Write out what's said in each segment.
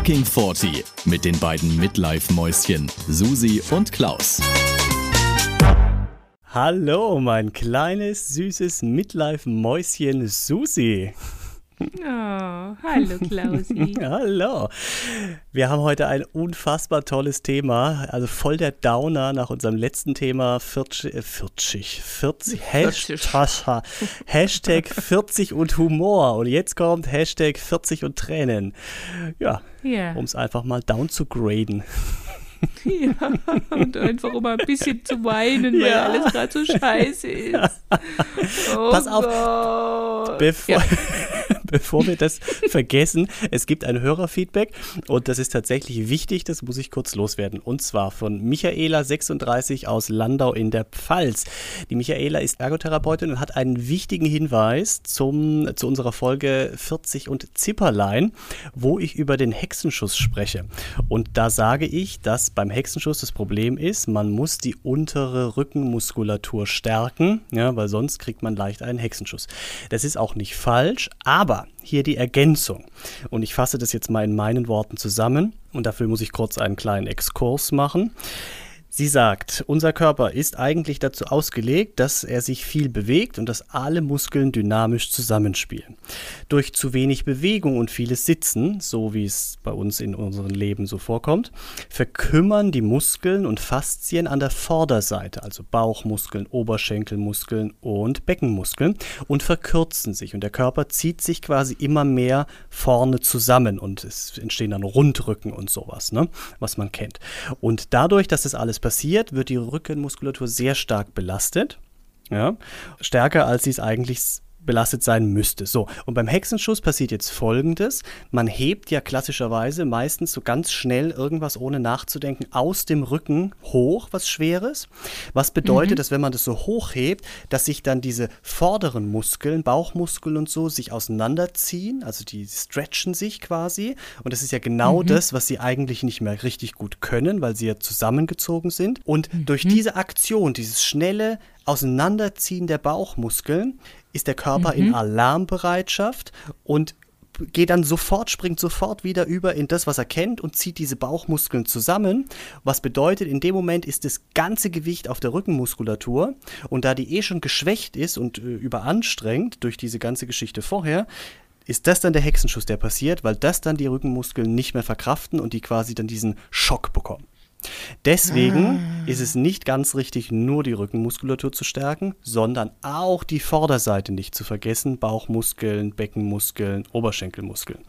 Fucking 40 mit den beiden Midlife-Mäuschen Susi und Klaus. Hallo, mein kleines, süßes Midlife-Mäuschen Susi. Oh, hallo Klausi. Hallo. Wir haben heute ein unfassbar tolles Thema, also voll der Downer nach unserem letzten Thema 40, äh 40, 40, Hashtag, Hashtag 40 und Humor. Und jetzt kommt Hashtag 40 und Tränen. Ja, Ja. um es einfach mal down zu graden. ja, und einfach um ein bisschen zu weinen, weil Ja. alles gerade so scheiße ist. Oh Pass auf. Gott. Bevor, Ja. bevor wir das vergessen, es gibt ein Hörerfeedback und das ist tatsächlich wichtig, das muss ich kurz loswerden. Und zwar von Michaela 36 aus Landau in der Pfalz. Die Michaela ist Ergotherapeutin und hat einen wichtigen Hinweis zum, zu unserer Folge 40 und Zipperlein, wo ich über den Hexenschuss spreche. Und da sage ich, dass beim Hexenschuss das Problem ist, man muss die untere Rückenmuskulatur stärken, ja, weil sonst kriegt man leicht einen Hexenschuss. Das ist auch nicht falsch, aber hier die Ergänzung. Und ich fasse das jetzt mal in meinen Worten zusammen und dafür muss ich kurz einen kleinen Exkurs machen. Sie sagt, unser Körper ist eigentlich dazu ausgelegt, dass er sich viel bewegt und dass alle Muskeln dynamisch zusammenspielen. Durch zu wenig Bewegung und vieles Sitzen, so wie es bei uns in unserem Leben so vorkommt, verkümmern die Muskeln und Faszien an der Vorderseite, also Bauchmuskeln, Oberschenkelmuskeln und Beckenmuskeln und verkürzen sich und der Körper zieht sich quasi immer mehr vorne zusammen und es entstehen dann Rundrücken und sowas, ne, was man kennt. Und dadurch, dass das alles passiert, wird die Rückenmuskulatur sehr stark belastet. Ja, stärker als sie es eigentlich belastet sein müsste. So, und beim Hexenschuss passiert jetzt folgendes. Man hebt ja klassischerweise meistens so ganz schnell irgendwas ohne nachzudenken aus dem Rücken hoch, was Schweres. Was bedeutet, dass wenn man das so hoch hebt, dass sich dann diese vorderen Muskeln, Bauchmuskeln und so, sich auseinanderziehen, also die stretchen sich quasi. Und das ist ja genau das, was sie eigentlich nicht mehr richtig gut können, weil sie ja zusammengezogen sind. Und durch diese Aktion, dieses schnelle Auseinanderziehen der Bauchmuskeln, ist der Körper in Alarmbereitschaft und geht dann sofort, springt sofort wieder über in das, was er kennt und zieht diese Bauchmuskeln zusammen. Was bedeutet, in dem Moment ist das ganze Gewicht auf der Rückenmuskulatur und da die eh schon geschwächt ist und äh, überanstrengt durch diese ganze Geschichte vorher, ist das dann der Hexenschuss, der passiert, weil das dann die Rückenmuskeln nicht mehr verkraften und die quasi dann diesen Schock bekommen. Deswegen ist es nicht ganz richtig, nur die Rückenmuskulatur zu stärken, sondern auch die Vorderseite nicht zu vergessen. Bauchmuskeln, Beckenmuskeln, Oberschenkelmuskeln.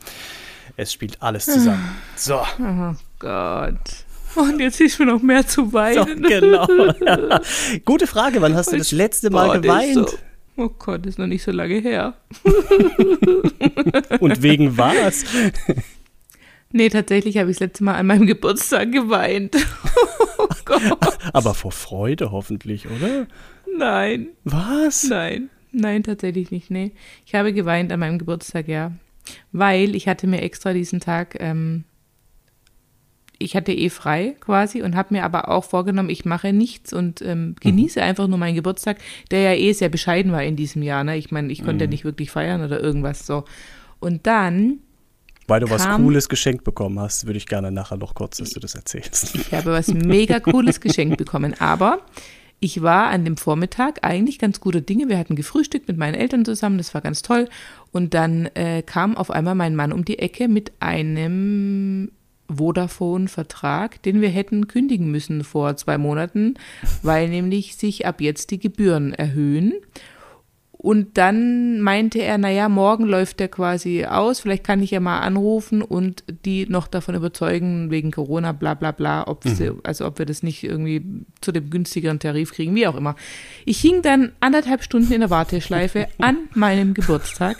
Es spielt alles zusammen. So, Oh Gott. Und jetzt ist schon noch mehr zu so weinen. genau. Gute Frage, wann hast du das letzte Mal geweint? So, oh Gott, ist noch nicht so lange her. Und wegen was? Nee, tatsächlich habe ich das letzte Mal an meinem Geburtstag geweint. oh Gott. Aber vor Freude hoffentlich, oder? Nein, Was? nein. Nein, tatsächlich nicht, nee. Ich habe geweint an meinem Geburtstag, ja. Weil ich hatte mir extra diesen Tag, ähm, ich hatte eh frei quasi und habe mir aber auch vorgenommen, ich mache nichts und ähm, genieße einfach nur meinen Geburtstag, der ja eh sehr bescheiden war in diesem Jahr. Ne? Ich meine, ich konnte ja nicht wirklich feiern oder irgendwas so. Und dann Weil du was Cooles geschenkt bekommen hast, würde ich gerne nachher noch kurz, dass du das erzählst. Ich habe was mega cooles geschenkt bekommen, aber ich war an dem Vormittag eigentlich ganz guter Dinge. Wir hatten gefrühstückt mit meinen Eltern zusammen, das war ganz toll. Und dann äh, kam auf einmal mein Mann um die Ecke mit einem Vodafone-Vertrag, den wir hätten kündigen müssen vor zwei Monaten, weil nämlich sich ab jetzt die Gebühren erhöhen. Und dann meinte er, naja, morgen läuft der quasi aus, vielleicht kann ich ja mal anrufen und die noch davon überzeugen, wegen Corona, bla bla bla, ob sie, also ob wir das nicht irgendwie zu dem günstigeren Tarif kriegen, wie auch immer. Ich hing dann anderthalb Stunden in der Warteschleife an meinem Geburtstag.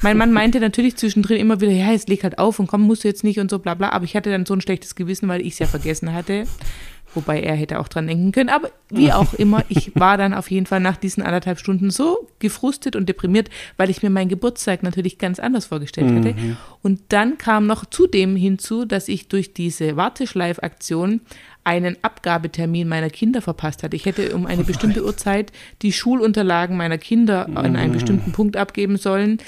Mein Mann meinte natürlich zwischendrin immer wieder, ja, jetzt leg halt auf und komm, musst du jetzt nicht und so bla bla, aber ich hatte dann so ein schlechtes Gewissen, weil ich es ja vergessen hatte. Wobei er hätte auch dran denken können. Aber wie auch immer, ich war dann auf jeden Fall nach diesen anderthalb Stunden so gefrustet und deprimiert, weil ich mir meinen Geburtstag natürlich ganz anders vorgestellt hatte. Und dann kam noch zudem hinzu, dass ich durch diese Warteschleifaktion einen Abgabetermin meiner Kinder verpasst hatte. Ich hätte um eine bestimmte Uhrzeit die Schulunterlagen meiner Kinder an einen bestimmten Punkt abgeben sollen.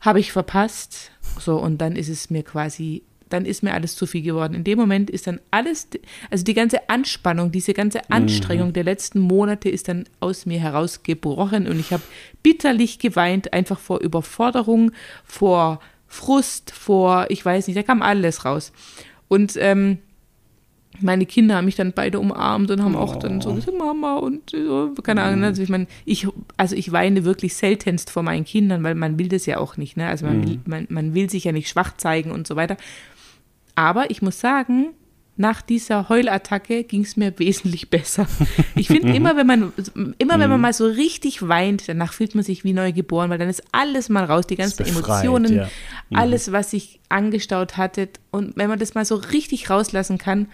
Habe ich verpasst. So, und dann ist es mir quasi dann ist mir alles zu viel geworden. In dem Moment ist dann alles, also die ganze Anspannung, diese ganze Mhm. Anstrengung der letzten Monate ist dann aus mir herausgebrochen und ich habe bitterlich geweint, einfach vor Überforderung, vor Frust, vor, ich weiß nicht, da kam alles raus. Und ähm, meine Kinder haben mich dann beide umarmt und haben auch dann so gesagt, Mama und so, keine Ahnung. Also ich meine, ich, also ich weine wirklich seltenst vor meinen Kindern, weil man will das ja auch nicht. Ne? Also man, will, man, man will sich ja nicht schwach zeigen und so weiter. Aber ich muss sagen, nach dieser Heulattacke ging es mir wesentlich besser. Ich finde immer, wenn man immer wenn man mal so richtig weint, danach fühlt man sich wie neu geboren, weil dann ist alles mal raus, die ganzen befreit, Emotionen, ja. Mhm. alles, was sich angestaut hatte. Und wenn man das mal so richtig rauslassen kann,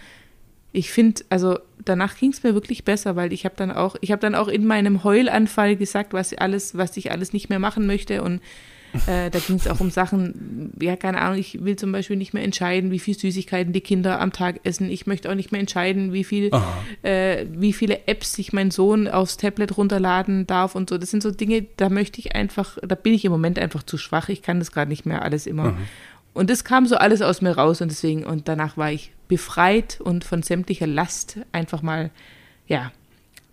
ich finde, also danach ging es mir wirklich besser, weil ich habe dann auch, ich habe dann auch in meinem Heulanfall gesagt, was alles, was ich alles nicht mehr machen möchte und äh, da ging es auch um Sachen, ja, keine Ahnung, ich will zum Beispiel nicht mehr entscheiden, wie viel Süßigkeiten die Kinder am Tag essen. Ich möchte auch nicht mehr entscheiden, wie viel, äh, wie viele Apps sich mein Sohn aufs Tablet runterladen darf und so. Das sind so Dinge, da möchte ich einfach, da bin ich im Moment einfach zu schwach. Ich kann das gerade nicht mehr alles immer. Und das kam so alles aus mir raus und deswegen, und danach war ich befreit und von sämtlicher Last einfach mal, ja,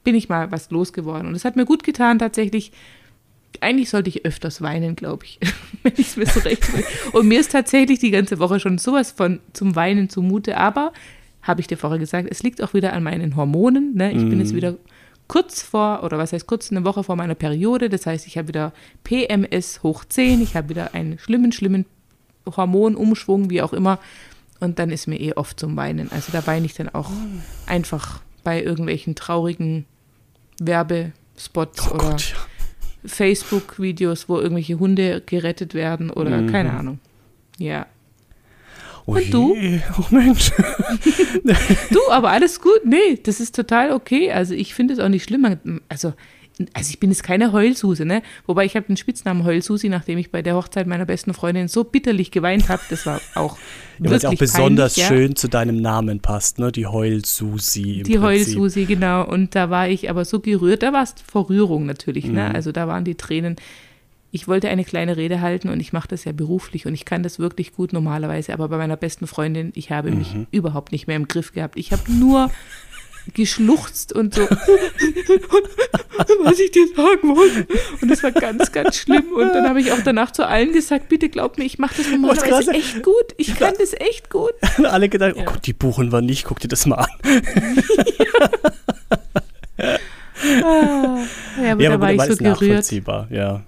bin ich mal was losgeworden. Und es hat mir gut getan, tatsächlich. Eigentlich sollte ich öfters weinen, glaube ich, wenn ich es mir so recht will. Und mir ist tatsächlich die ganze Woche schon sowas von zum Weinen zumute, aber habe ich dir vorher gesagt, es liegt auch wieder an meinen Hormonen. Ne? Ich bin jetzt wieder kurz vor, oder was heißt kurz, eine Woche vor meiner Periode. Das heißt, ich habe wieder PMS hoch 10, ich habe wieder einen schlimmen, schlimmen Hormonumschwung, wie auch immer. Und dann ist mir eh oft zum Weinen. Also da weine ich dann auch einfach bei irgendwelchen traurigen Werbespots Oh oder Gott, ja. Facebook-Videos, wo irgendwelche Hunde gerettet werden oder Mhm. keine Ahnung. Ja. Oh du? je, Oh Mensch. Du, aber alles gut. Nee, das ist total okay. Also ich finde es auch nicht schlimm. Also, also ich bin jetzt keine Heulsuse, ne? Wobei ich habe den Spitznamen Heulsusi, nachdem ich bei der Hochzeit meiner besten Freundin so bitterlich geweint habe. Das war auch Ja, es auch wirklich besonders peinlich, ja. schön zu deinem Namen passt, ne? Die Heul-Susi im Die Prinzip. Heulsusi, genau. Und da war ich aber so gerührt. Da war es vor Rührung natürlich, Mhm. ne? Also da waren die Tränen. Ich wollte eine kleine Rede halten und ich mache das ja beruflich und ich kann das wirklich gut normalerweise. Aber bei meiner besten Freundin, ich habe mich Mhm. überhaupt nicht mehr im Griff gehabt. Ich habe nur geschluchzt und so, was ich dir sagen wollte. Und das war ganz, ganz schlimm. Und dann habe ich auch danach zu allen gesagt, bitte glaub mir, ich mache das normalerweise echt gut. Ich kann das echt gut. Und alle gedacht, oh Ja. Gott, die buchen wir nicht, guck dir das mal an. Ah, ja, aber ja, da war ich so gerührt. nachvollziehbar, ja.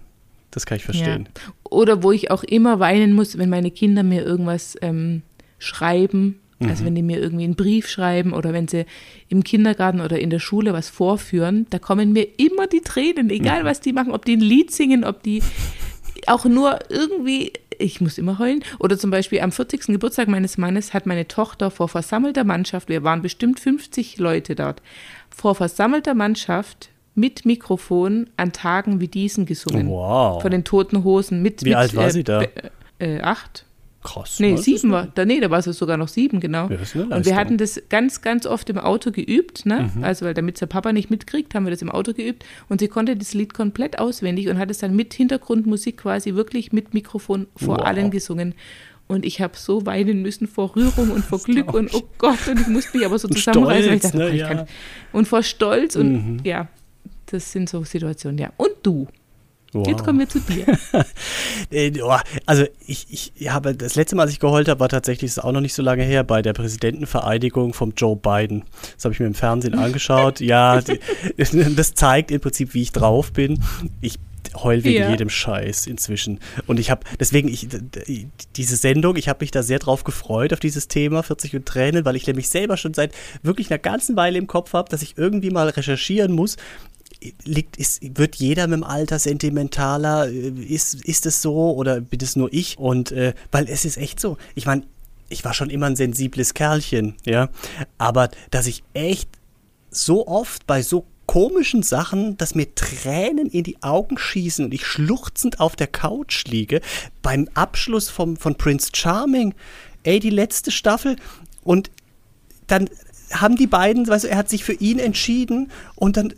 Das kann ich verstehen. Ja. Oder wo ich auch immer weinen muss, wenn meine Kinder mir irgendwas ähm, schreiben. Mhm. Also wenn die mir irgendwie einen Brief schreiben oder wenn sie im Kindergarten oder in der Schule was vorführen, da kommen mir immer die Tränen, Mhm. egal was die machen, ob die ein Lied singen, ob die auch nur irgendwie, ich muss immer heulen. Oder zum Beispiel am 40. Geburtstag meines Mannes hat meine Tochter vor versammelter Mannschaft, wir waren bestimmt 50 Leute dort, vor versammelter Mannschaft mit Mikrofon an Tagen wie diesen gesungen. Wow. Von den toten Hosen. Mit, Wie mit, alt war äh, sie da? be- Äh, acht. Krass. Nee, ne? sieben war. Da, nee, da war sie sogar noch sieben, genau. Ja, das ist eine und wir. Mhm. hatten das ganz, ganz oft im Auto geübt, ne? Also, weil damit der Papa nicht mitkriegt, haben wir das im Auto geübt. Und sie konnte das Lied komplett auswendig und hat es dann mit Hintergrundmusik quasi wirklich mit Mikrofon vor Wow. allen gesungen. Und ich habe so weinen müssen vor Rührung und vor Glück und oh Gott, und ich musste mich aber so Und zusammenreißen. ich Stolz, dachte, ne? Ja. Mhm. und vor Stolz und ja, das sind so Situationen, ja. Und du, Wow. jetzt kommen wir zu dir. Äh, oh, Also ich, ich habe das letzte Mal, als ich geheult habe, war tatsächlich, ist auch noch nicht so lange her, bei der Präsidentenvereidigung vom Joe Biden. Das habe ich mir im Fernsehen angeschaut. Ja, die, das zeigt im Prinzip, wie ich drauf bin. Ich heul wegen Ja. jedem Scheiß inzwischen. Und ich habe, deswegen, ich, diese Sendung, ich habe mich da sehr drauf gefreut, auf dieses Thema 40 und Tränen, weil ich nämlich selber schon seit wirklich einer ganzen Weile im Kopf habe, dass ich irgendwie mal recherchieren muss, liegt, ist, wird jeder mit dem Alter sentimentaler? Äh, Ist, ist es so oder bin es nur ich? Und äh, weil es ist echt so. Ich meine, ich war schon immer ein sensibles Kerlchen, ja. Aber dass ich echt so oft bei so komischen Sachen, dass mir Tränen in die Augen schießen und ich schluchzend auf der Couch liege, beim Abschluss vom, von Prince Charming, ey, die letzte Staffel und dann haben die beiden, du, er hat sich für ihn entschieden und dann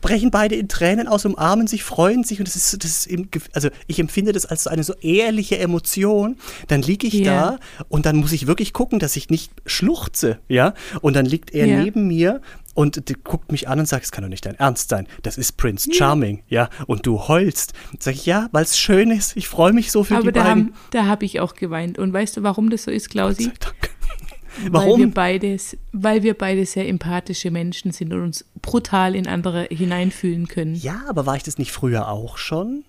brechen beide in Tränen aus, umarmen sich, freuen sich und das ist, das ist eben, also ich empfinde das als eine so ehrliche Emotion. Dann liege ich Ja. da und dann muss ich wirklich gucken, dass ich nicht schluchze, ja. Und dann liegt er Ja. neben mir und guckt mich an und sagt, es kann doch nicht dein Ernst sein. Das ist Prince Charming, ja. Und du heulst. Sag ich, ja, weil es schön ist. Ich freue mich so für Aber die da, beiden. haben, da habe ich auch geweint. Und weißt du, warum das so ist, Klausi? Sei Dank. Weil wir Warum? beides, weil wir beide sehr empathische Menschen sind und uns brutal in andere hineinfühlen können. Ja, aber war ich das nicht früher auch schon?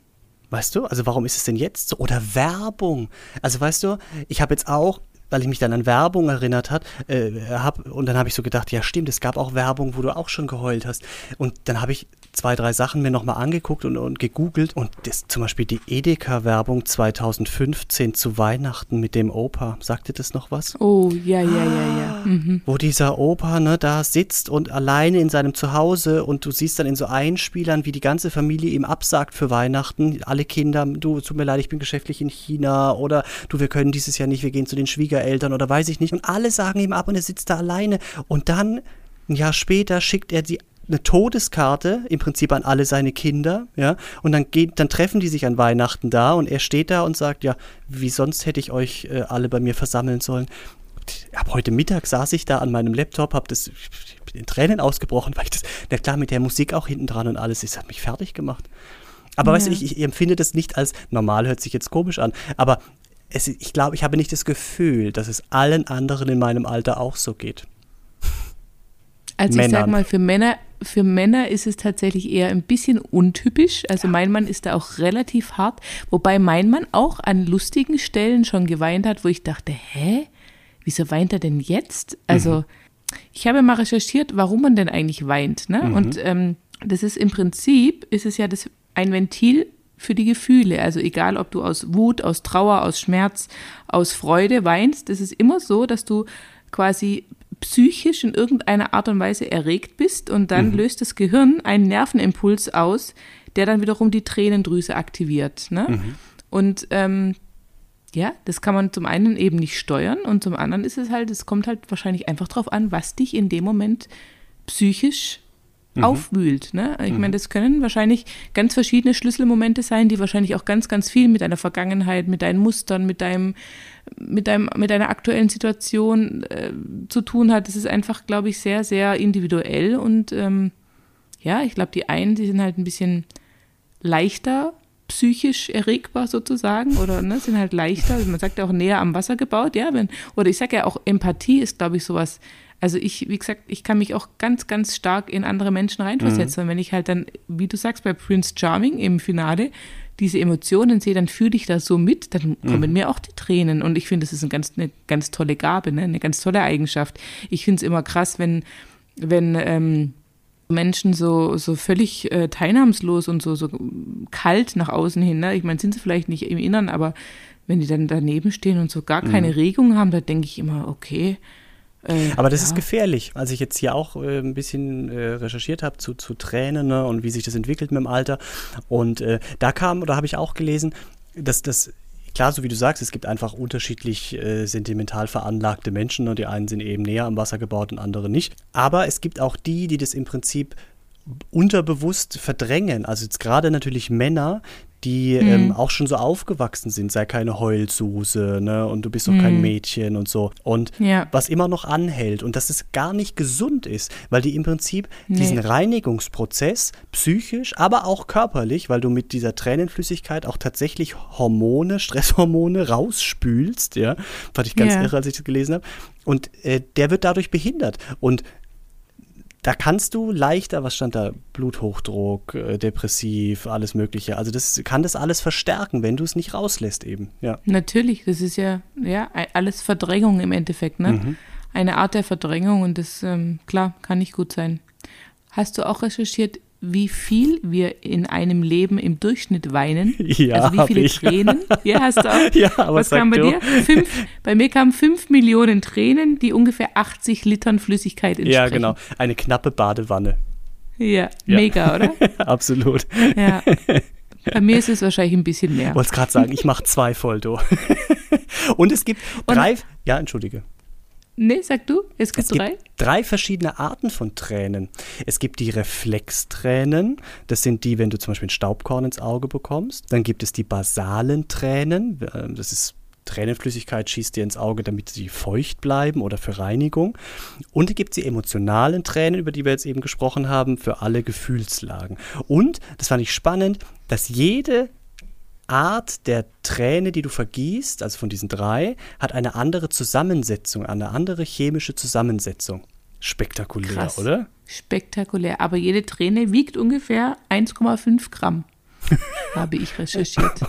Weißt du? Also warum ist es denn jetzt so? Oder Werbung. Also weißt du, ich habe jetzt auch, weil ich mich dann an Werbung erinnert hat, äh, hab, und dann habe ich so gedacht, ja stimmt, es gab auch Werbung, wo du auch schon geheult hast. Und dann habe ich zwei, drei Sachen mir nochmal angeguckt und, und gegoogelt. Und das, zum Beispiel die Edeka-Werbung 2015 zu Weihnachten mit dem Opa. Sagt dir das noch was? Oh, ja, ja, ja, ja. Mhm. wo dieser Opa ne, da sitzt und alleine in seinem Zuhause und du siehst dann in so Einspielern, wie die ganze Familie ihm absagt für Weihnachten. Alle Kinder, du, tut mir leid, ich bin geschäftlich in China oder du, wir können dieses Jahr nicht, wir gehen zu den Schwiegereltern oder weiß ich nicht. Und alle sagen ihm ab und er sitzt da alleine. Und dann, ein Jahr später, schickt er die eine Todeskarte im Prinzip an alle seine Kinder, ja, und dann geht, dann treffen die sich an Weihnachten da und er steht da und sagt, ja, wie sonst hätte ich euch äh, alle bei mir versammeln sollen ab heute Mittag saß ich da an meinem Laptop, hab das in Tränen ausgebrochen, weil ich das, na klar, mit der Musik auch hinten dran und alles, das hat mich fertig gemacht. Aber weißt du, Ja. ich, ich empfinde das nicht als normal, hört sich jetzt komisch an, aber es, ich glaube, ich habe nicht das Gefühl, dass es allen anderen in meinem Alter auch so geht. Also ich sag Männern. mal, für Männer, für Männer ist es tatsächlich eher ein bisschen untypisch. Also mein Mann ist da auch relativ hart, wobei mein Mann auch an lustigen Stellen schon geweint hat, wo ich dachte, hä? Wieso weint er denn jetzt? Also ich habe mal recherchiert, warum man denn eigentlich weint. Ne? Und ähm, das ist im Prinzip, ist es ja das, ein Ventil für die Gefühle. Also egal, ob du aus Wut, aus Trauer, aus Schmerz, aus Freude weinst, das ist immer so, dass du quasi psychisch in irgendeiner Art und Weise erregt bist und dann löst das Gehirn einen Nervenimpuls aus, der dann wiederum die Tränendrüse aktiviert. Ne? Und ähm, ja, das kann man zum einen eben nicht steuern und zum anderen ist es halt, es kommt halt wahrscheinlich einfach drauf an, was dich in dem Moment psychisch aufwühlt. Ne? Ich meine, das können wahrscheinlich ganz verschiedene Schlüsselmomente sein, die wahrscheinlich auch ganz, ganz viel mit deiner Vergangenheit, mit deinen Mustern, mit deinem, mit deinem, mit deiner aktuellen Situation äh, zu tun hat. Das ist einfach, glaube ich, sehr, sehr individuell und ähm, ja, ich glaube, die einen, die sind halt ein bisschen leichter psychisch erregbar sozusagen oder ne, sind halt leichter, man sagt ja auch näher am Wasser gebaut, ja, wenn, oder ich sage ja auch, Empathie ist, glaube ich, sowas, also ich, wie gesagt, ich kann mich auch ganz, ganz stark in andere Menschen reinversetzen und wenn ich halt dann, wie du sagst, bei Prince Charming im Finale diese Emotionen sehe, dann fühle ich da so mit, dann kommen mir auch die Tränen und ich finde, das ist eine ganz, eine ganz tolle Gabe, ne, eine ganz tolle Eigenschaft. Ich finde es immer krass, wenn, wenn, ähm, Menschen so, so völlig äh, teilnahmslos und so, so kalt nach außen hin. Ne? Ich meine, sind sie vielleicht nicht im Innern, aber wenn die dann daneben stehen und so gar keine Regung haben, da denke ich immer, okay. Äh, Aber das ja. ist gefährlich. Als ich jetzt hier auch äh, ein bisschen äh, recherchiert habe zu, zu Tränen ne, und wie sich das entwickelt mit dem Alter. Und äh, da kam, oder habe ich auch gelesen, dass das, klar, so wie du sagst, es gibt einfach unterschiedlich äh, sentimental veranlagte Menschen. Und die einen sind eben näher am Wasser gebaut und andere nicht. Aber es gibt auch die, die das im Prinzip unterbewusst verdrängen. Also jetzt gerade natürlich Männer, die Mhm. ähm, auch schon so aufgewachsen sind, sei keine Heulsuse, ne, und du bist doch kein Mädchen und so. Und Mhm. Ja. was immer noch anhält und dass es gar nicht gesund ist, weil die im Prinzip Nee. diesen Reinigungsprozess psychisch, aber auch körperlich, weil du mit dieser Tränenflüssigkeit auch tatsächlich Hormone, Stresshormone rausspülst, ja, fand ich ganz Ja. irre, als ich das gelesen habe. Und äh, der wird dadurch behindert und da kannst du leichter, was stand da, Bluthochdruck, äh, depressiv, alles Mögliche. Also das kann das alles verstärken, wenn du es nicht rauslässt eben. Ja. Natürlich, das ist ja, ja alles Verdrängung im Endeffekt, ne? Mhm. Eine Art der Verdrängung und das, ähm, klar, kann nicht gut sein. Hast du auch recherchiert, wie viel wir in einem Leben im Durchschnitt weinen? Ja, also wie viele ich. Tränen? Ja, hast du auch. Ja, aber Was kam bei du. dir? Fünf, bei mir kamen fünf Millionen Tränen, die ungefähr 80 Litern Flüssigkeit entsprechen. Ja, genau. Eine knappe Badewanne. Ja, Ja. mega, oder? Absolut. Ja. Bei mir ist es wahrscheinlich ein bisschen mehr. Wollte gerade sagen, ich mache zwei voll, du. Und es gibt Und- drei. Ja, entschuldige. Nee, sag du, es gibt Es gibt drei. drei verschiedene Arten von Tränen. Es gibt die Reflextränen, das sind die, wenn du zum Beispiel ein Staubkorn ins Auge bekommst. Dann gibt es die basalen Tränen, äh, das ist Tränenflüssigkeit schießt dir ins Auge, damit sie feucht bleiben oder für Reinigung. Und es gibt die emotionalen Tränen, über die wir jetzt eben gesprochen haben, für alle Gefühlslagen. Und, das fand ich spannend, dass jede Art der Träne, die du vergießt, also von diesen drei, hat eine andere Zusammensetzung, eine andere chemische Zusammensetzung. Spektakulär, Krass. oder? Spektakulär. Aber jede Träne wiegt ungefähr 1,5 Gramm, habe ich recherchiert.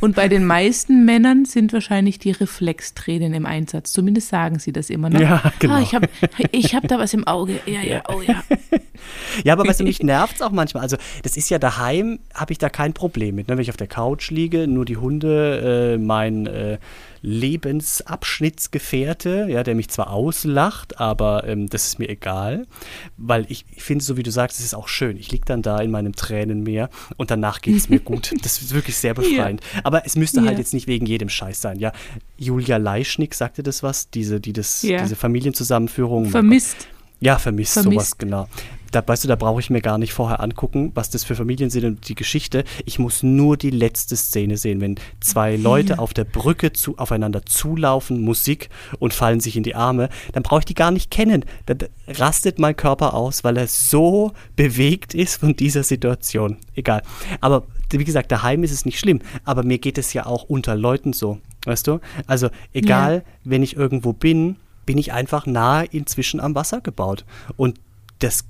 Und bei den meisten Männern sind wahrscheinlich die Reflextränen im Einsatz. Zumindest sagen sie das immer. Ne? Ja, genau. Ah, ich habe ich hab da was im Auge. Ja, ja, oh ja. Ja, aber weißt du, mich nervt es auch manchmal. Also, das ist ja daheim, habe ich da kein Problem mit. Ne? Wenn ich auf der Couch liege, nur die Hunde, äh, mein äh, Lebensabschnittsgefährte, ja, der mich zwar auslacht, aber ähm, das ist mir egal. Weil ich, ich finde, so wie du sagst, es ist auch schön. Ich liege dann da in meinem Tränenmeer und danach geht es mir gut. Das ist wirklich sehr befreiend. Aber es müsste halt Ja. jetzt nicht wegen jedem Scheiß sein. Ja, Julia Leischnick sagte das was, diese, die das, Ja. diese Familienzusammenführung. Vermisst. Ja, vermisst, Vermisst. sowas, genau. Da, weißt du, da brauche ich mir gar nicht vorher angucken, was das für Familien sind und die Geschichte. Ich muss nur die letzte Szene sehen, wenn zwei Leute auf der Brücke zu, aufeinander zulaufen, Musik und fallen sich in die Arme, dann brauche ich die gar nicht kennen. Dann rastet mein Körper aus, weil er so bewegt ist von dieser Situation. Egal. Aber wie gesagt, daheim ist es nicht schlimm, aber mir geht es ja auch unter Leuten so, weißt du? Also egal, wenn ich irgendwo bin, bin ich einfach nahe inzwischen am Wasser gebaut. Und das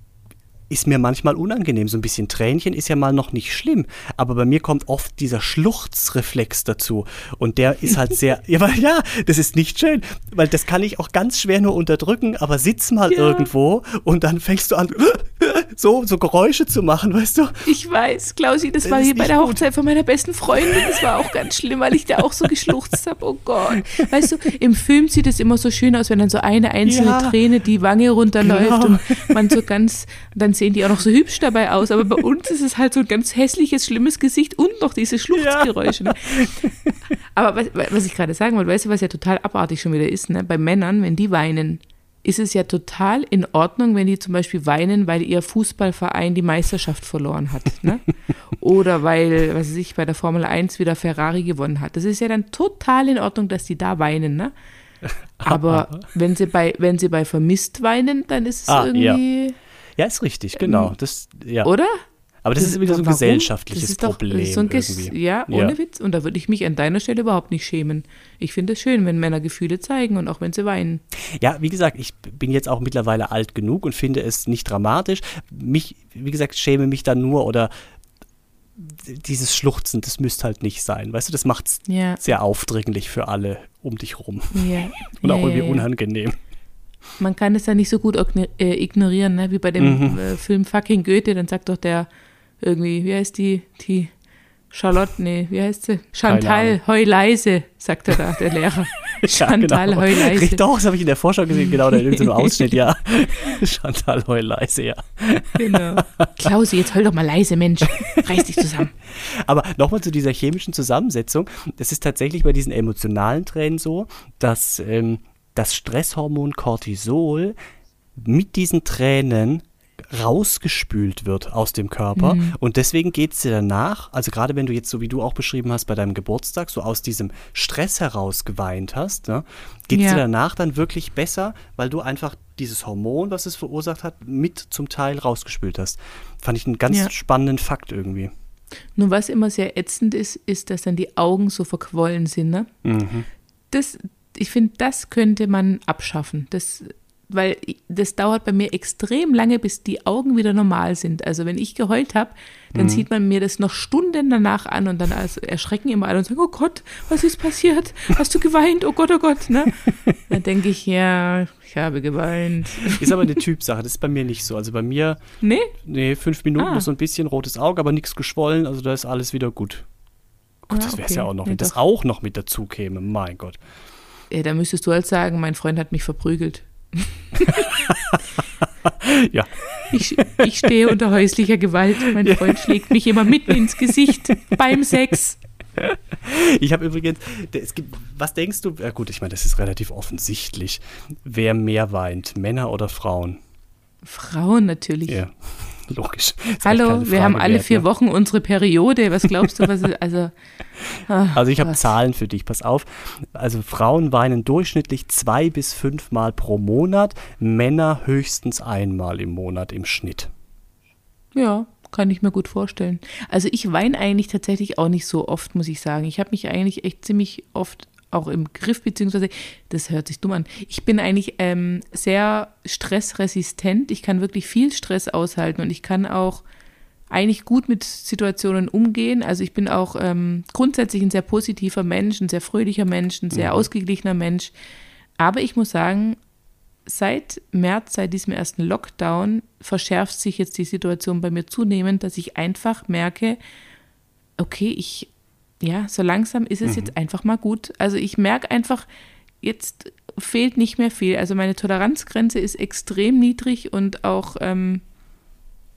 ist mir manchmal unangenehm. So ein bisschen Tränchen ist ja mal noch nicht schlimm. Aber bei mir kommt oft dieser Schluchzreflex dazu. Und der ist halt sehr, ja, weil, ja, das ist nicht schön. Weil das kann ich auch ganz schwer nur unterdrücken. Aber sitz mal Ja. irgendwo und dann fängst du an, so, so Geräusche zu machen, weißt du? Ich weiß, Klausi, das, Das war hier bei der gut. Hochzeit von meiner besten Freundin. Das war auch ganz schlimm, weil ich da auch so geschluchzt habe. Oh Gott. Weißt du, im Film sieht es immer so schön aus, wenn dann so eine einzelne Ja. Träne die Wange runterläuft Genau. und man so ganz, dann sehen die auch noch so hübsch dabei aus. Aber bei uns ist es halt so ein ganz hässliches, schlimmes Gesicht und noch diese Schluchzgeräusche. Ne? Aber was, was ich gerade sagen wollte, weißt du, was ja total abartig schon wieder ist, ne? bei Männern, wenn die weinen, ist es ja total in Ordnung, wenn die zum Beispiel weinen, weil ihr Fußballverein die Meisterschaft verloren hat. Ne? Oder weil, was weiß ich, bei der Formel 1 wieder Ferrari gewonnen hat. Das ist ja dann total in Ordnung, dass die da weinen. Ne? Aber wenn sie bei, wenn sie bei vermisst weinen, dann ist es Ah, ja. irgendwie, Ja, ist richtig, genau. Das, ja. oder? Aber das, ist wieder so ein Warum? gesellschaftliches Das ist doch- Problem. das so ein Ges- irgendwie. Ja, ohne Witz. Und da würde ich mich an deiner Stelle überhaupt nicht schämen. Ich finde es schön, wenn Männer Gefühle zeigen und auch wenn sie weinen. Ja, wie gesagt, ich bin jetzt auch mittlerweile alt genug und finde es nicht dramatisch. Mich, wie gesagt, schäme mich dann nur oder dieses Schluchzen, das müsste halt nicht sein. Weißt du, das macht es Ja. sehr aufdringlich für alle um dich rum. Ja. Und ja, auch irgendwie ja, ja. unangenehm. Man kann es ja nicht so gut äh, ignorieren, ne? wie bei dem Mhm. äh, Film Fucking Goethe. Dann sagt doch der irgendwie, wie heißt die, die Charlotte, nee, wie heißt sie? Chantal, Ahnung. heu leise, sagt er da, der Lehrer. Chantal, genau. heu leise. Richtig, Doch, das habe ich in der Vorschau gesehen, genau, da in so einem Ausschnitt, ja. Chantal heu leise, ja. Genau. Klausi, jetzt heul doch mal leise, Mensch. Reiß dich zusammen. Aber nochmal zu dieser chemischen Zusammensetzung. Das ist tatsächlich bei diesen emotionalen Tränen so, dass ähm, das Stresshormon Cortisol mit diesen Tränen rausgespült wird aus dem Körper und deswegen geht es dir danach, also gerade wenn du jetzt so wie du auch beschrieben hast bei deinem Geburtstag, so aus diesem Stress heraus geweint hast, ne, geht es Ja. dir danach dann wirklich besser, weil du einfach dieses Hormon, was es verursacht hat, mit zum Teil rausgespült hast. Fand ich einen ganz Ja. spannenden Fakt irgendwie. Nur was immer sehr ätzend ist, ist, dass dann die Augen so verquollen sind. Ne? Das, ich finde, das könnte man abschaffen. Das, weil das dauert bei mir extrem lange, bis die Augen wieder normal sind. Also wenn ich geheult habe, dann sieht man mir das noch Stunden danach an und dann also erschrecken immer alle und sagen, oh Gott, was ist passiert? Hast du geweint? Oh Gott, oh Gott. Ne? Dann denke ich, ja, ich habe geweint. Ist aber eine Typsache, das ist bei mir nicht so. Also bei mir, Nee? nee, fünf Minuten Ah. nur so ein bisschen rotes Auge, aber nichts geschwollen, also da ist alles wieder gut. Gut, Ah, das wäre es okay. ja auch noch, wenn das doch. auch noch mit dazu käme, mein Gott. Ja, da müsstest du halt sagen, mein Freund hat mich verprügelt. Ja, Ich, ich stehe unter häuslicher Gewalt. Mein Freund schlägt mich immer mitten ins Gesicht beim Sex. Ich habe übrigens, es gibt, was denkst du, ja gut, ich meine, das ist relativ offensichtlich, wer mehr weint, Männer oder Frauen? Frauen natürlich. Ja, logisch. Hallo, wir haben alle wert, vier ne? Wochen unsere Periode. Was glaubst du, was ist, also. ah, Also ich habe? Zahlen für dich, pass auf. Also Frauen weinen durchschnittlich zwei bis fünfmal pro Monat, Männer höchstens einmal im Monat im Schnitt. Ja, kann ich mir gut vorstellen. Also ich weine eigentlich tatsächlich auch nicht so oft, muss ich sagen. Ich habe mich eigentlich echt ziemlich oft auch im Griff, beziehungsweise, das hört sich dumm an, ich bin eigentlich ähm, sehr stressresistent. Ich kann wirklich viel Stress aushalten und ich kann auch eigentlich gut mit Situationen umgehen. Also ich bin auch ähm, grundsätzlich ein sehr positiver Mensch, ein sehr fröhlicher Mensch, ein sehr ausgeglichener Mensch. Aber ich muss sagen, seit März, seit diesem ersten Lockdown, verschärft sich jetzt die Situation bei mir zunehmend, dass ich einfach merke, okay, ich, ja, so langsam ist es jetzt einfach mal gut. Also ich merke einfach, jetzt fehlt nicht mehr viel. Also meine Toleranzgrenze ist extrem niedrig und auch, ähm,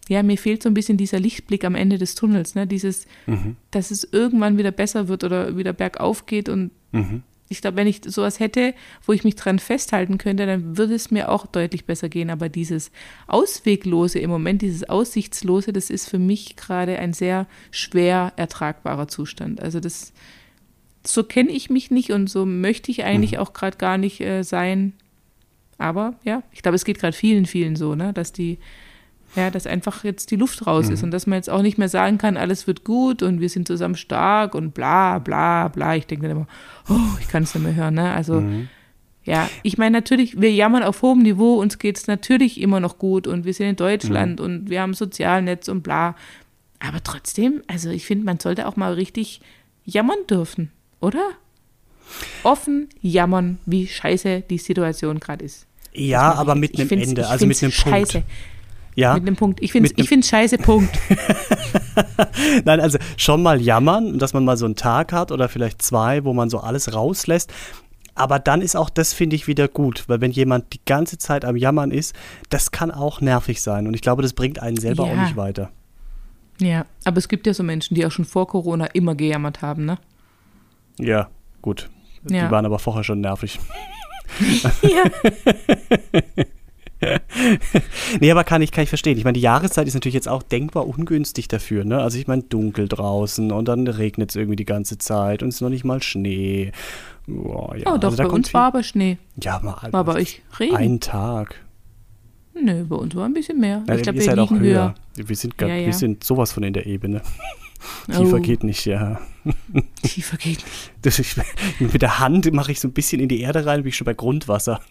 ja, mir fehlt so ein bisschen dieser Lichtblick am Ende des Tunnels, ne? Dieses, dass es irgendwann wieder besser wird oder wieder bergauf geht und Mhm. Ich glaube, wenn ich sowas hätte, wo ich mich dran festhalten könnte, dann würde es mir auch deutlich besser gehen. Aber dieses Ausweglose im Moment, dieses Aussichtslose, das ist für mich gerade ein sehr schwer ertragbarer Zustand. Also das, so kenne ich mich nicht und so möchte ich eigentlich auch gerade gar nicht äh, sein. Aber ja, ich glaube, es geht gerade vielen, vielen so, ne, dass die, ja, dass einfach jetzt die Luft raus ist und dass man jetzt auch nicht mehr sagen kann, alles wird gut und wir sind zusammen stark und bla bla bla. Ich denke dann immer, oh, ich kann es nicht mehr hören, ne? Also ja, ich meine natürlich, wir jammern auf hohem Niveau, uns geht es natürlich immer noch gut und wir sind in Deutschland und wir haben Sozialnetz und bla. Aber trotzdem, also ich finde, man sollte auch mal richtig jammern dürfen, oder? Offen jammern, wie scheiße die Situation gerade ist. Ja, aber mit einem Ende, also mit einem Punkt. scheiße. Ja, Mit einem Punkt. Ich finde ich find's scheiße, Punkt. Nein, also schon mal jammern, dass man mal so einen Tag hat oder vielleicht zwei, wo man so alles rauslässt. Aber dann ist auch das, finde ich, wieder gut, weil wenn jemand die ganze Zeit am Jammern ist, das kann auch nervig sein. Und ich glaube, das bringt einen selber auch Ja. nicht weiter. Ja, aber es gibt ja so Menschen, die auch schon vor Corona immer gejammert haben, ne? Ja, gut. Ja. Die waren aber vorher schon nervig. Ja. Nee, aber kann ich, kann ich verstehen. Ich meine, die Jahreszeit ist natürlich jetzt auch denkbar ungünstig dafür. Ne? Also ich meine, dunkel draußen und dann regnet es irgendwie die ganze Zeit und es ist noch nicht mal Schnee. Boah, ja, Oh, doch, also da bei kommt uns war aber Schnee. Ja, mal War bei euch Regen? Ein Tag. Nö, bei uns war ein bisschen mehr. Ja, ich glaube, wir seid auch liegen höher. Wir sind, gar, Ja, ja. wir sind sowas von in der Ebene. Tiefer Oh. geht nicht, ja. Tiefer geht nicht. Das, ich, mit der Hand mache ich so ein bisschen in die Erde rein, bin ich schon bei Grundwasser.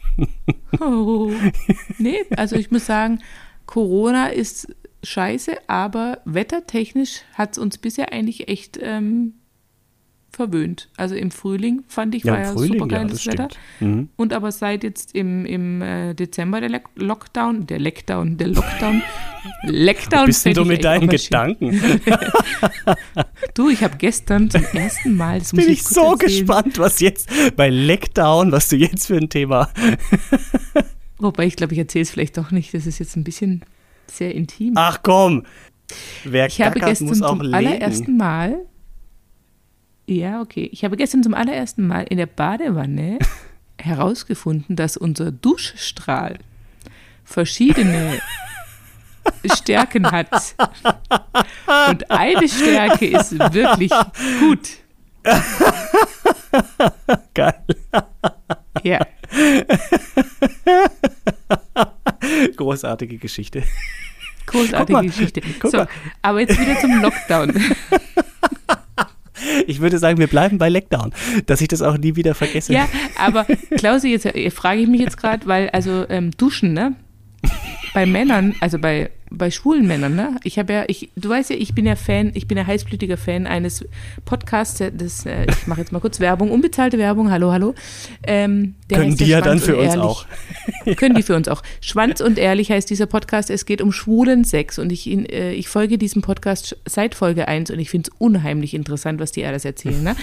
Oh. Nee, also ich muss sagen, Corona ist scheiße, aber wettertechnisch hat es uns bisher eigentlich echt ähm, verwöhnt. Also im Frühling fand ich, war ja, super ja, geiles das Wetter. Mhm. Und aber seit jetzt im, im äh, Dezember der Lock- Lockdown, der Lockdown, der Lockdown, Lockdown. Bist du mit deinen. Gedanken? Du, ich habe gestern zum ersten Mal, das Bin ich ich so erzählen, gespannt, was jetzt bei Leckdown, was du jetzt für ein Thema. Wobei ich glaube, ich erzähle es vielleicht doch nicht. Das ist jetzt ein bisschen sehr intim. Ach komm. Wer ich habe gestern muss auch zum legen. allerersten Mal, ja, okay, ich habe gestern zum allerersten Mal in der Badewanne herausgefunden, dass unser Duschstrahl verschiedene Stärken hat. Und eine Stärke ist wirklich gut. Geil. Ja. Großartige Geschichte. Großartige Guck Geschichte. guck So, mal. aber jetzt wieder zum Lockdown. Ich würde sagen, wir bleiben bei Leckdown, dass ich das auch nie wieder vergesse. Ja, aber Klausi, jetzt äh, frage ich mich jetzt gerade, weil also ähm, Duschen, ne? Bei Männern, also bei, bei schwulen Männern, ne? Ich habe ja, ich, du weißt ja, ich bin ja Fan, ich bin ja heißblütiger Fan eines Podcasts, der- das, äh, ich mache jetzt mal kurz Werbung, unbezahlte Werbung, hallo, hallo. Ähm, Können die ja dann Schwanz für uns Ehrlich. auch. Können die für uns auch. Schwanz und ehrlich heißt dieser Podcast. Es geht um schwulen Sex und ich, äh, ich folge diesem Podcast seit Folge 1 und ich finde es unheimlich interessant, was die alles erzählen. Ne?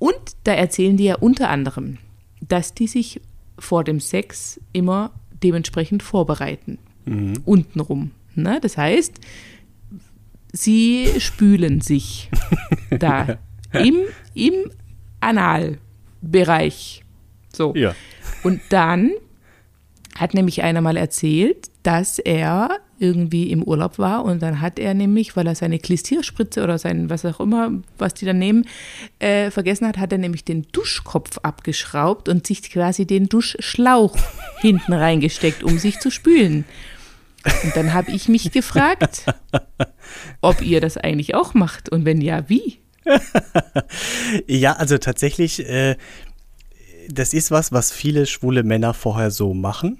Und da erzählen die ja unter anderem, dass die sich vor dem Sex immer dementsprechend vorbereiten. Untenrum. Ne? Das heißt, sie spülen sich da Im, im Analbereich. So. Ja. Und dann hat nämlich einer mal erzählt, dass er irgendwie im Urlaub war und dann hat er nämlich, weil er seine Klistierspritze oder sein, was auch immer, was die da nehmen, äh, vergessen hat, hat er nämlich den Duschkopf abgeschraubt und sich quasi den Duschschlauch hinten reingesteckt, um sich zu spülen. Und dann habe ich mich gefragt, ob ihr das eigentlich auch macht und wenn ja, wie? ja, also tatsächlich, äh, das ist was, was viele schwule Männer vorher so machen.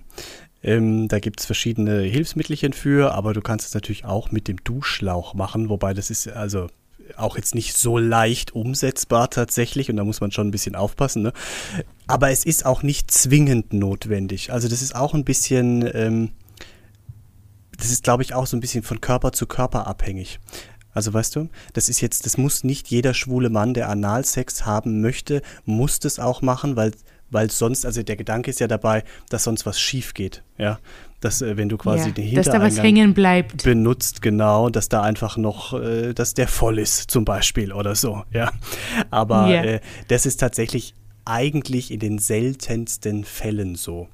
Ähm, da gibt es verschiedene Hilfsmittelchen für, aber du kannst es natürlich auch mit dem Duschschlauch machen, wobei das ist also auch jetzt nicht so leicht umsetzbar tatsächlich und da muss man schon ein bisschen aufpassen. Ne? Aber es ist auch nicht zwingend notwendig. Also das ist auch ein bisschen, ähm, das ist glaube ich auch so ein bisschen von Körper zu Körper abhängig. Also weißt du, das ist jetzt, das muss nicht jeder schwule Mann, der Analsex haben möchte, muss das auch machen, weil weil sonst, also der Gedanke ist ja dabei, dass sonst was schief geht, ja. Dass, äh, wenn du quasi Ja, den dass da was Hintereingang hängen bleibt. benutzt, genau, dass da einfach noch, äh, dass der voll ist, zum Beispiel oder so, ja. Aber Ja. äh, das ist tatsächlich eigentlich in den seltensten Fällen so.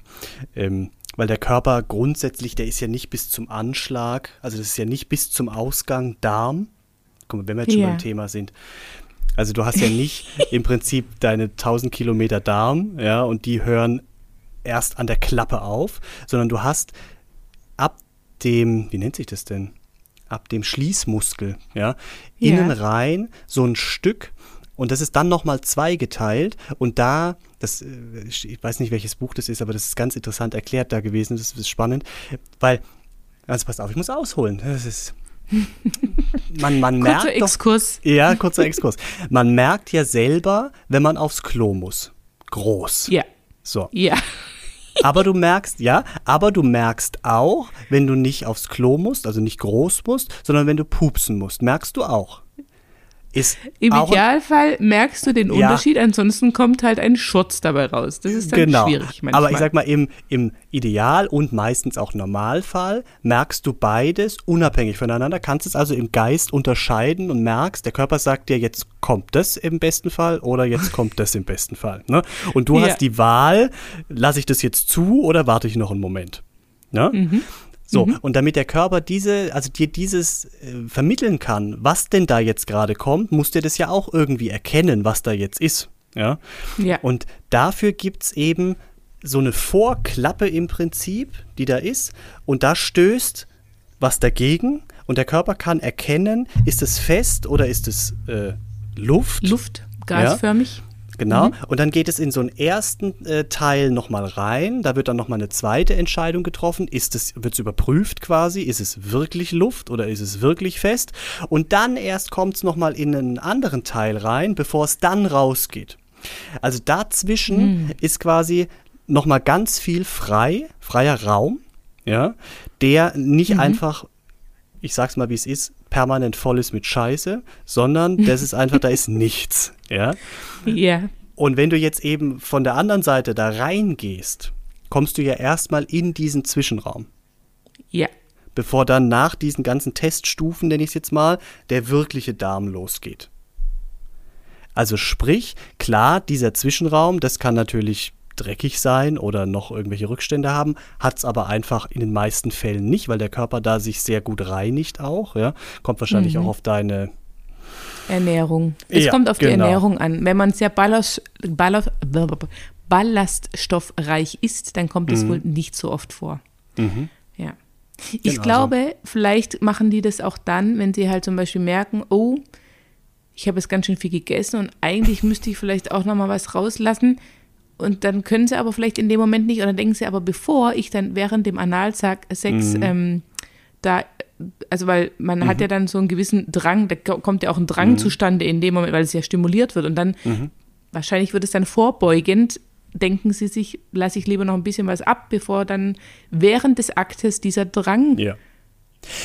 Ähm, weil der Körper grundsätzlich, der ist ja nicht bis zum Anschlag, also das ist ja nicht bis zum Ausgang Darm. Guck mal, wenn wir jetzt schon Ja. beim Thema sind. Also du hast ja nicht im Prinzip deine 1000 Kilometer Darm, ja, und die hören erst an der Klappe auf, sondern du hast ab dem, wie nennt sich das denn? Ab dem Schließmuskel, ja, Ja. innen rein so ein Stück und das ist dann nochmal zweigeteilt und da, das, äh, ich weiß nicht, welches Buch das ist, aber das ist ganz interessant erklärt da gewesen, das ist spannend, weil, also passt auf, ich muss ausholen, das ist, man, man Kurzer merkt doch, Exkurs. ja, kurzer Exkurs. Man merkt ja selber, wenn man aufs Klo muss. Groß. Ja, So. ja. Aber du merkst, ja, aber du merkst auch, wenn du nicht aufs Klo musst, also nicht groß musst, sondern wenn du pupsen musst, merkst du auch. Ist Im Idealfall merkst du den Ja. Unterschied, ansonsten kommt halt ein Schutz dabei raus. Das ist dann genau. schwierig manchmal. Aber ich sag mal, im, im Ideal und meistens auch Normalfall merkst du beides unabhängig voneinander, kannst es also im Geist unterscheiden und merkst, der Körper sagt dir, jetzt kommt das im besten Fall oder jetzt kommt das im besten Fall. Ne? Und du Ja. hast die Wahl, lasse ich das jetzt zu oder warte ich noch einen Moment? Ne? Mhm. So, und damit der Körper diese, also dir dieses äh, vermitteln kann, was denn da jetzt gerade kommt, muss der das ja auch irgendwie erkennen, was da jetzt ist. Ja. ja. Und dafür gibt es eben so eine Vorklappe im Prinzip, die da ist. Und da stößt was dagegen. Und der Körper kann erkennen, ist es fest oder ist es äh, Luft. Luft, gasförmig. Genau. Und dann geht es in so einen ersten äh, Teil nochmal rein. Da wird dann nochmal eine zweite Entscheidung getroffen. Ist es, wird es überprüft quasi? Ist es wirklich Luft oder ist es wirklich fest? Und dann erst kommt es nochmal in einen anderen Teil rein, bevor es dann rausgeht. Also dazwischen ist quasi nochmal ganz viel frei, freier Raum, ja, der nicht einfach, ich sag's mal wie es ist, permanent voll ist mit Scheiße, sondern das ist einfach, da ist nichts, ja. Ja. Und wenn du jetzt eben von der anderen Seite da reingehst, kommst du ja erstmal in diesen Zwischenraum, Ja. bevor dann nach diesen ganzen Teststufen, nenne ich es jetzt mal, der wirkliche Darm losgeht. Also sprich, klar, dieser Zwischenraum, das kann natürlich dreckig sein oder noch irgendwelche Rückstände haben, hat es aber einfach in den meisten Fällen nicht, weil der Körper da sich sehr gut reinigt auch. Ja? Kommt wahrscheinlich auch auf deine Ernährung. Es Ja, kommt auf die genau. Ernährung an. Wenn man sehr ballast, ballast, ballaststoffreich isst, dann kommt Mhm. es wohl nicht so oft vor. Ja. Ich Genau, glaube, vielleicht machen die das auch dann, wenn sie halt zum Beispiel merken, oh, ich habe jetzt ganz schön viel gegessen und eigentlich müsste ich vielleicht auch noch mal was rauslassen. Und dann können sie aber vielleicht in dem Moment nicht, oder denken sie aber, bevor ich dann während dem Analsex Mhm. ähm, da, also weil man Mhm. hat ja dann so einen gewissen Drang, da ko- kommt ja auch ein Drang zustande in dem Moment, weil es ja stimuliert wird. Und dann, Mhm. wahrscheinlich wird es dann vorbeugend, denken sie sich, lasse ich lieber noch ein bisschen was ab, bevor dann während des Aktes dieser Drang ja.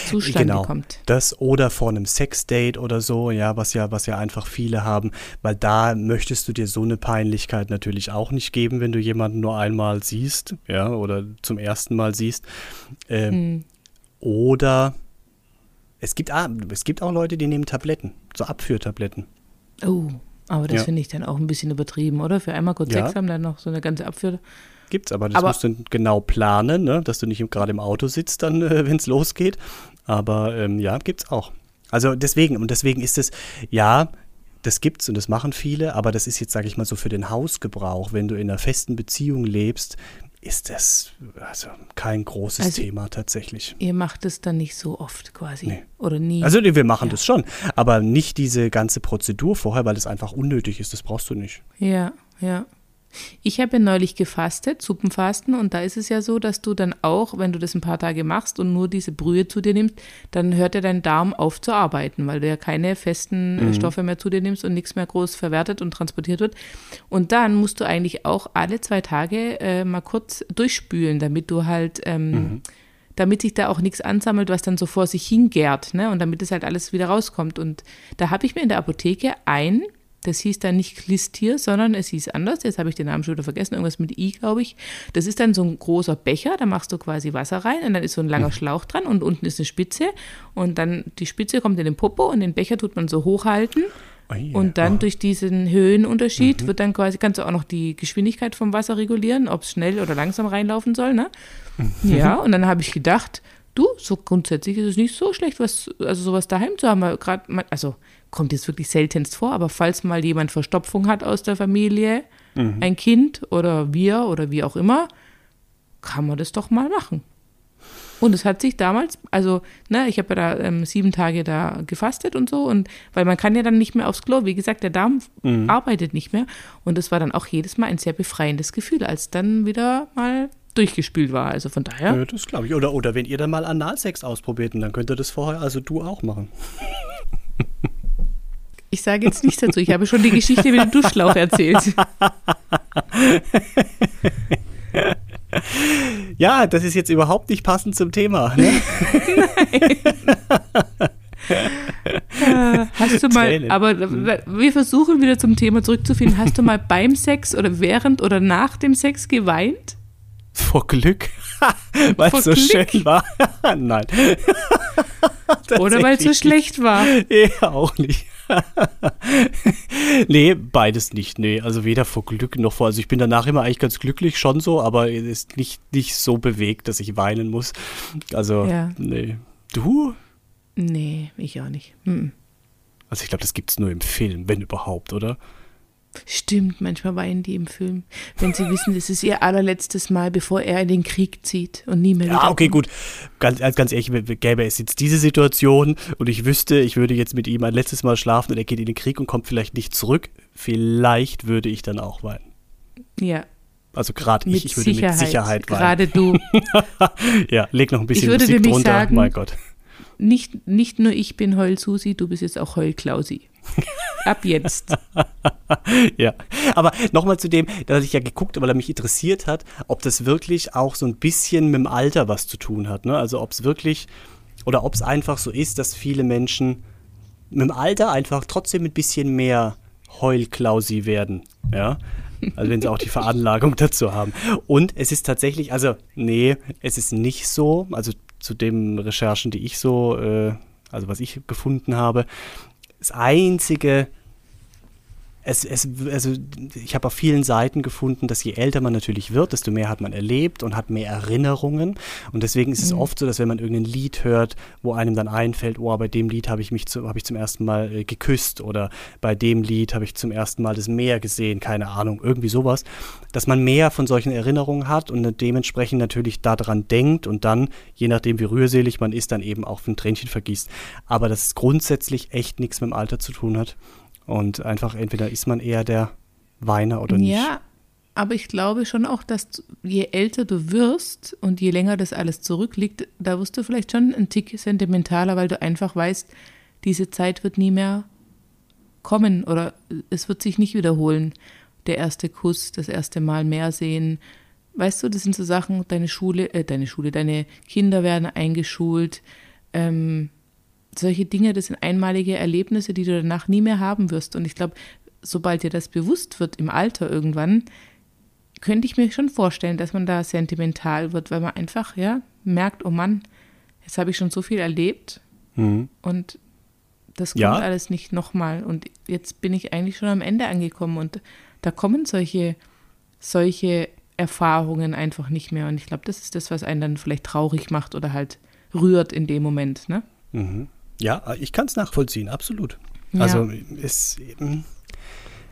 zustande genau. kommt. Das oder vor einem Sexdate oder so, ja, was ja, was ja einfach viele haben, weil da möchtest du dir so eine Peinlichkeit natürlich auch nicht geben, wenn du jemanden nur einmal siehst, ja, oder zum ersten Mal siehst. Ähm, Oder es gibt, es gibt auch Leute, die nehmen Tabletten, so Abführtabletten. Oh, aber das Ja. finde ich dann auch ein bisschen übertrieben, oder? Für einmal kurz Ja. Sex haben, dann noch so eine ganze Abführung. Gibt's, aber das Aber- musst du genau planen, ne? dass du nicht gerade im Auto sitzt, dann, äh, wenn es losgeht. Aber ähm, ja, gibt's auch. Also deswegen, und deswegen ist es, ja, das gibt's und das machen viele, aber das ist jetzt, sage ich mal, so für den Hausgebrauch. Wenn du in einer festen Beziehung lebst, ist das also kein großes Also- Thema tatsächlich. Ihr macht es dann nicht so oft quasi. Nee. Oder nie. Also wir machen Ja. das schon, aber nicht diese ganze Prozedur vorher, weil das einfach unnötig ist. Das brauchst du nicht. Ja, ja. Ich habe neulich gefastet, Suppenfasten, und da ist es ja so, dass du dann auch, wenn du das ein paar Tage machst und nur diese Brühe zu dir nimmst, dann hört ja dein Darm auf zu arbeiten, weil du ja keine festen äh, Stoffe mehr zu dir nimmst und nichts mehr groß verwertet und transportiert wird. Und dann musst du eigentlich auch alle zwei Tage äh, mal kurz durchspülen, damit du halt, ähm, damit sich da auch nichts ansammelt, was dann so vor sich hingärt, ne? Und damit es halt alles wieder rauskommt. Und da habe ich mir in der Apotheke ein das hieß dann nicht Klistier, sondern es hieß anders. Jetzt habe ich den Namen schon wieder vergessen. Irgendwas mit I, glaube ich. Das ist dann so ein großer Becher. Da machst du quasi Wasser rein und dann ist so ein langer Schlauch dran und unten ist eine Spitze. Und dann die Spitze kommt in den Popo und den Becher tut man so hochhalten. Oh je. Und dann durch diesen Höhenunterschied wird dann quasi, kannst du auch noch die Geschwindigkeit vom Wasser regulieren, ob es schnell oder langsam reinlaufen soll, ne? Ja, und dann habe ich gedacht, du, so grundsätzlich ist es nicht so schlecht, was, also sowas daheim zu haben, gerade, also kommt jetzt wirklich seltenst vor, aber falls mal jemand Verstopfung hat aus der Familie, ein Kind oder wir oder wie auch immer, kann man das doch mal machen. Und es hat sich damals, also, ne, ich habe ja da ähm, sieben Tage da gefastet und so, und weil man kann ja dann nicht mehr aufs Klo. Wie gesagt, der Darm arbeitet nicht mehr. Und es war dann auch jedes Mal ein sehr befreiendes Gefühl, als dann wieder mal durchgespült war. Also von daher. Ja, das glaube ich. Oder, oder wenn ihr dann mal Analsex ausprobiert, dann könnt ihr das vorher, also du auch machen. Ich sage jetzt nichts dazu. Ich habe schon die Geschichte mit dem Duschschlauch erzählt. Ja, das ist jetzt überhaupt nicht passend zum Thema. Ne? Äh, Hast du mal, Tränen. aber wir versuchen wieder zum Thema zurückzufinden. Hast du mal beim Sex oder während oder nach dem Sex geweint? Vor Glück. weil es so Glück? schön war. Nein. Oder weil es so schlecht war? Ja, auch nicht. nee, beides nicht. Nee, also weder vor Glück noch vor. Also ich bin danach immer eigentlich ganz glücklich, schon so, aber es ist nicht, nicht so bewegt, dass ich weinen muss. Also, Ja. nee. Du? Nee, ich auch nicht. Hm. Also ich glaube, das gibt es nur im Film, wenn überhaupt, oder? Stimmt, manchmal weinen die im Film, wenn sie wissen, das ist ihr allerletztes Mal, bevor er in den Krieg zieht und nie mehr Ja, okay, gut. Ganz, äh, ganz ehrlich, gäbe es jetzt diese Situation und ich wüsste, ich würde jetzt mit ihm ein letztes Mal schlafen und er geht in den Krieg und kommt vielleicht nicht zurück, vielleicht würde ich dann auch weinen. Ja, Also gerade ich, ich würde Sicherheit. mit Sicherheit weinen. Gerade du. Ja, leg noch ein bisschen würde Musik drunter. sagen- mein Gott. Nicht, nicht nur ich bin Heul-Susi, du bist jetzt auch Heul-Klausi. Ab jetzt. Ja, aber nochmal zu dem, da hatte ich ja geguckt, weil er mich interessiert hat, ob das wirklich auch so ein bisschen mit dem Alter was zu tun hat. Ne? Also ob es wirklich oder ob es einfach so ist, dass viele Menschen mit dem Alter einfach trotzdem ein bisschen mehr Heulklausi werden. Ja. Also wenn sie auch die Veranlagung dazu haben. Und es ist tatsächlich, also nee, es ist nicht so, also zu den Recherchen, die ich so, äh, also was ich gefunden habe, das einzige, es, es, also ich habe auf vielen Seiten gefunden, dass je älter man natürlich wird, desto mehr hat man erlebt und hat mehr Erinnerungen. Und deswegen ist es oft so, dass wenn man irgendein Lied hört, wo einem dann einfällt, oh, bei dem Lied habe ich mich zu, habe ich zum ersten Mal äh, geküsst oder bei dem Lied habe ich zum ersten Mal das Meer gesehen, keine Ahnung, irgendwie sowas, dass man mehr von solchen Erinnerungen hat und dementsprechend natürlich daran denkt und dann, je nachdem wie rührselig man ist, dann eben auch ein Tränchen vergießt. Aber dass es grundsätzlich echt nichts mit dem Alter zu tun hat. Und einfach entweder ist man eher der Weiner oder nicht. Ja, aber ich glaube schon auch, dass je älter du wirst und je länger das alles zurückliegt, da wirst du vielleicht schon ein Tick sentimentaler, weil du einfach weißt, diese Zeit wird nie mehr kommen oder es wird sich nicht wiederholen. Der erste Kuss, das erste Mal mehr sehen. Weißt du, das sind so Sachen, deine Schule, äh, deine Schule, deine Kinder werden eingeschult. Ähm, solche Dinge, das sind einmalige Erlebnisse, die du danach nie mehr haben wirst. Und ich glaube, sobald dir das bewusst wird im Alter irgendwann, könnte ich mir schon vorstellen, dass man da sentimental wird, weil man einfach, ja, merkt, oh Mann, jetzt habe ich schon so viel erlebt Mhm. und Das kommt Ja. alles nicht nochmal. Und jetzt bin ich eigentlich schon am Ende angekommen und da kommen solche, solche Erfahrungen einfach nicht mehr. Und ich glaube, das ist das, was einen dann vielleicht traurig macht oder halt rührt in dem Moment. Ne? Ja, ich kann es nachvollziehen, absolut. Ja. Also es eben.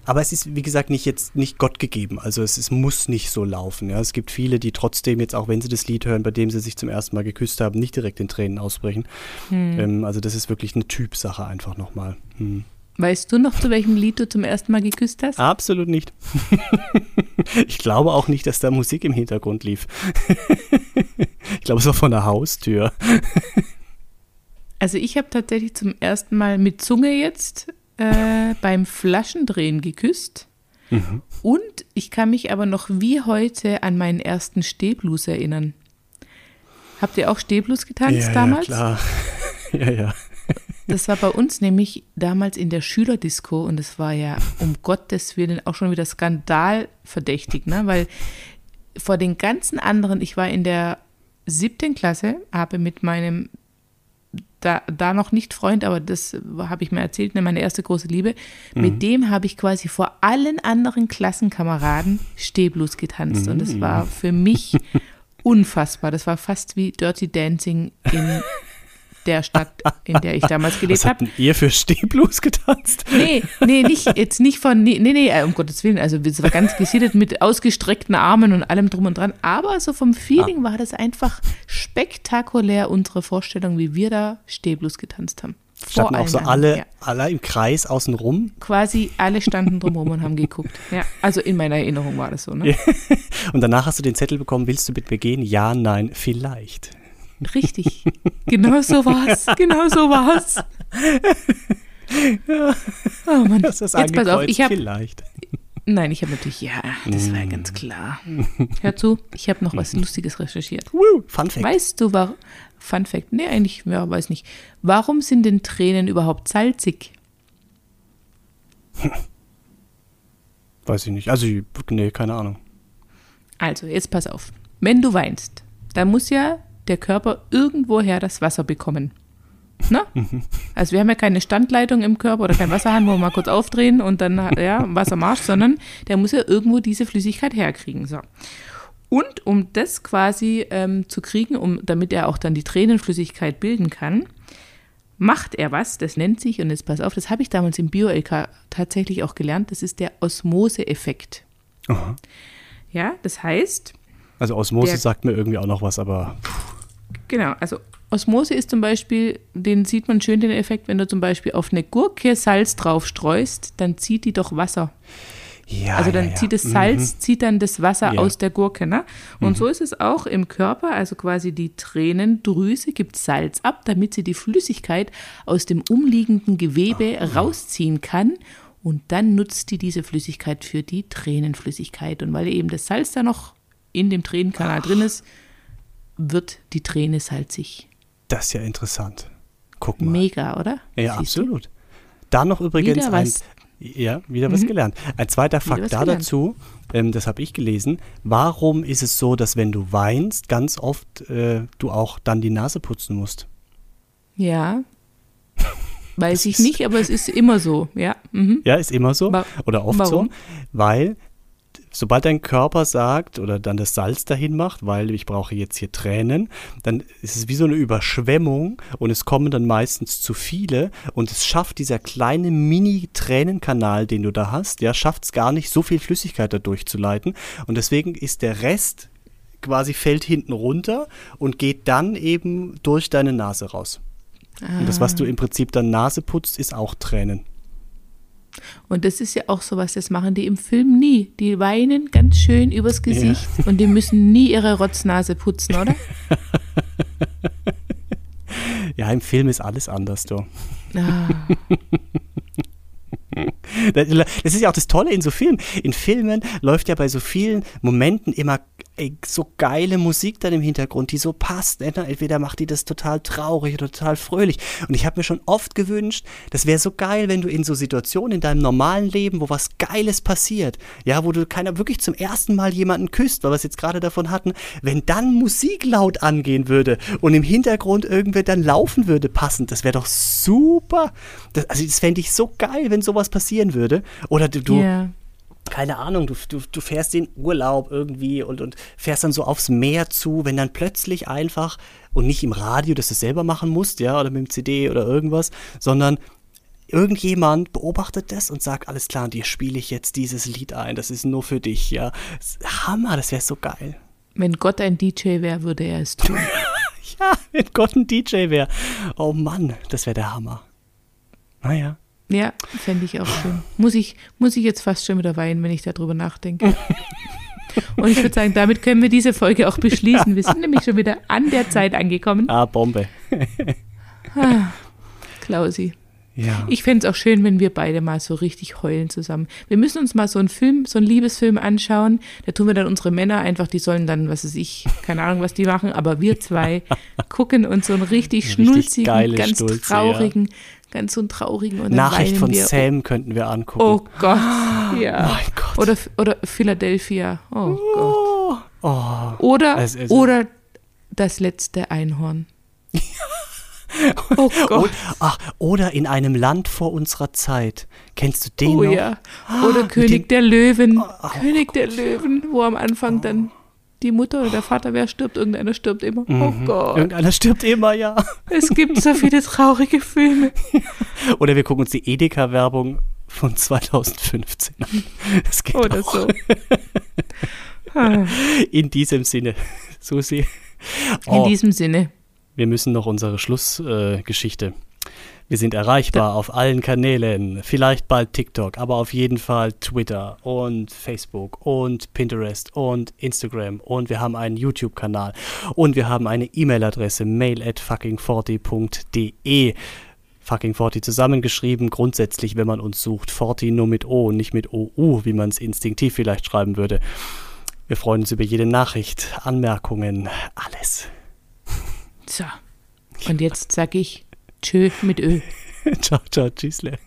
Aber es ist, wie gesagt, nicht jetzt nicht Gott gegeben. Also es, es muss nicht so laufen. Ja. Es gibt viele, die trotzdem jetzt, auch wenn sie das Lied hören, bei dem sie sich zum ersten Mal geküsst haben, nicht direkt in Tränen ausbrechen. Ähm, also das ist wirklich eine Typsache einfach nochmal. Hm. Weißt du noch, zu welchem Lied du zum ersten Mal geküsst hast? Absolut nicht. ich glaube auch nicht, dass da Musik im Hintergrund lief. ich glaube, es war von der Haustür. Also ich habe tatsächlich zum ersten Mal mit Zunge jetzt äh, beim Flaschendrehen geküsst. Und ich kann mich aber noch wie heute an meinen ersten Stehblues erinnern. Habt ihr auch Stehblues getanzt ja, damals? Ja, klar. ja, ja. Das war bei uns nämlich damals in der Schülerdisco und es war ja um Gottes Willen auch schon wieder skandalverdächtig, ne? weil vor den ganzen anderen, ich war in der siebten Klasse, habe mit meinem da, da noch nicht Freund, aber das habe ich mir erzählt, ne, meine erste große Liebe. Mit dem habe ich quasi vor allen anderen Klassenkameraden Stehblues getanzt. Und das war für mich unfassbar. Das war fast wie Dirty Dancing in der Stadt, in der ich damals Was gelebt habt habe. denn ihr für Stehblues getanzt? Nee, nee, nicht, jetzt nicht von, nee, nee, äh, um Gottes Willen, also es war ganz gesittet mit ausgestreckten Armen und allem drum und dran, aber so vom Feeling war das einfach spektakulär, unsere Vorstellung, wie wir da Stehblues getanzt haben. Vor Standen auch so alle, ja. alle im Kreis außen rum. Quasi alle standen drumherum und haben geguckt. Ja, also in meiner Erinnerung war das so, ne? Und danach hast du den Zettel bekommen, willst du mit mir gehen? Ja, nein, vielleicht. Richtig. Genau so war's. Genau so war's. Oh Mann. Das ist Jetzt pass auf, ich habe vielleicht. Nein, ich habe natürlich, ja, das war ja ganz klar. Hör zu, ich habe noch was Lustiges recherchiert. Woo, Fun Fact. Weißt du, war Fun Fact, nee, eigentlich, ja, weiß nicht. Warum sind denn Tränen überhaupt salzig? Weiß ich nicht. Also, nee, keine Ahnung. Also, jetzt pass auf. Wenn du weinst, dann muss ja der Körper irgendwoher das Wasser bekommen. Na? Also wir haben ja keine Standleitung im Körper oder kein Wasserhahn, wo wir mal kurz aufdrehen und dann ja, Wassermarsch, sondern der muss ja irgendwo diese Flüssigkeit herkriegen. So. Und um das quasi ähm, zu kriegen, um, damit er auch dann die Tränenflüssigkeit bilden kann, macht er was, das nennt sich, und jetzt pass auf, das habe ich damals im Bio-LK tatsächlich auch gelernt, das ist der Osmose-Effekt. Ja, das heißt, Also Osmose Der- sagt mir irgendwie auch noch was, aber Genau, also Osmose ist zum Beispiel, den sieht man schön den Effekt, wenn du zum Beispiel auf eine Gurke Salz drauf streust, dann zieht die doch Wasser. ja. also dann ja, ja. zieht das Salz, zieht dann das Wasser Ja. Mhm. aus der Gurke. Ne? Und so ist es auch im Körper, also quasi die Tränendrüse gibt Salz ab, damit sie die Flüssigkeit aus dem umliegenden Gewebe rausziehen kann. Und dann nutzt die diese Flüssigkeit für die Tränenflüssigkeit. Und weil eben das Salz da noch in dem Tränenkanal drin ist, wird die Träne salzig. Das ist ja interessant. Guck mal. Mega, oder? Ja, Siehst du? absolut. Da noch übrigens Wieder ein, was. ja, wieder was gelernt. Ein zweiter Fakt da dazu, ähm, das habe ich gelesen. Warum ist es so, dass wenn du weinst, ganz oft äh, du auch dann die Nase putzen musst? Ja. Weiß ich nicht, aber es ist immer so, ja. Mhm. Ja, ist immer so Wa- oder oft warum? so, weil sobald dein Körper sagt oder dann das Salz dahin macht, weil ich brauche jetzt hier Tränen, dann ist es wie so eine Überschwemmung und es kommen dann meistens zu viele und es schafft dieser kleine Mini-Tränenkanal, den du da hast, ja, schafft es gar nicht, so viel Flüssigkeit da durchzuleiten und deswegen ist der Rest quasi fällt hinten runter und geht dann eben durch deine Nase raus. Und das, was du im Prinzip dann Nase putzt, ist auch Tränen. Und das ist ja auch sowas, das machen die im Film nie. Die weinen ganz schön übers Gesicht und die müssen nie ihre Rotznase putzen, oder? Ja, im Film ist alles anders, du. Ah, Das ist ja auch das Tolle in so Filmen. In Filmen läuft ja bei so vielen Momenten immer ey, so geile Musik dann im Hintergrund, die so passt. Ne? Entweder macht die das total traurig oder total fröhlich. Und ich habe mir schon oft gewünscht, das wäre so geil, wenn du in so Situationen in deinem normalen Leben, wo was Geiles passiert, ja, wo du keiner wirklich zum ersten Mal jemanden küsst, weil wir es jetzt gerade davon hatten, wenn dann Musik laut angehen würde und im Hintergrund irgendwer dann laufen würde passend, das wäre doch super. Das, also das fände ich so geil, wenn sowas passieren würde. Oder du, du Ja. keine Ahnung, du, du, du fährst in Urlaub irgendwie und, und fährst dann so aufs Meer zu, wenn dann plötzlich einfach und nicht im Radio, dass du es selber machen musst, ja, oder mit dem CD oder irgendwas, sondern irgendjemand beobachtet das und sagt, alles klar, dir spiele ich jetzt dieses Lied ein, das ist nur für dich, ja. Hammer, das wäre so geil. Wenn Gott ein DJ wäre, würde er es tun. Ja, wenn Gott ein DJ wäre. Oh Mann, das wäre der Hammer. Naja. Ja, fände ich auch schön. Muss ich, muss ich jetzt fast schon wieder weinen, wenn ich darüber nachdenke. Und ich würde sagen, damit können wir diese Folge auch beschließen. Wir sind nämlich schon wieder an der Zeit angekommen. Ah, Bombe. Klausi. Ja. Ich fände es auch schön, wenn wir beide mal so richtig heulen zusammen. Wir müssen uns mal so einen Film, so einen Liebesfilm anschauen. Da tun wir dann unsere Männer einfach, die sollen dann, was weiß ich, keine Ahnung, was die machen, aber wir zwei gucken uns so einen richtig Richtig schnulzigen, ganz Stulze, traurigen, ganz so einen traurigen und Nachricht von wir. Sam könnten wir angucken. Oh Gott, ja. Mein Gott. Oder, oder Philadelphia. Oh Gott. Oh, oh. Oder, Also- also- oder das letzte Einhorn. Oh Gott. Und, ach, oder in einem Land vor unserer Zeit. Kennst du den Oh noch? ja. Oder mit König dem- der Löwen. Oh, König der Löwen, wo am Anfang dann die Mutter oder der Vater, wer stirbt, irgendeiner stirbt immer. Oh Mhm. Gott. Irgendeiner stirbt immer, ja. Es gibt so viele traurige Filme. Oder wir gucken uns die Edeka-Werbung von 2015 an. Das geht Oder auch. so. Ah, In diesem Sinne, Susi. In Oh, diesem Sinne. wir müssen noch unsere Schlussgeschichte. Äh. Wir sind erreichbar auf allen Kanälen, vielleicht bald TikTok, aber auf jeden Fall Twitter und Facebook und Pinterest und Instagram und wir haben einen YouTube-Kanal und wir haben eine E-Mail-Adresse mail at fucking40.de fucking 40 zusammengeschrieben, grundsätzlich, wenn man uns sucht, 40 nur mit O, nicht mit OU, wie man es instinktiv vielleicht schreiben würde. Wir freuen uns über jede Nachricht, Anmerkungen, alles. So. Und jetzt sag ich Tschö mit Ö. ciao, ciao, tschüssle.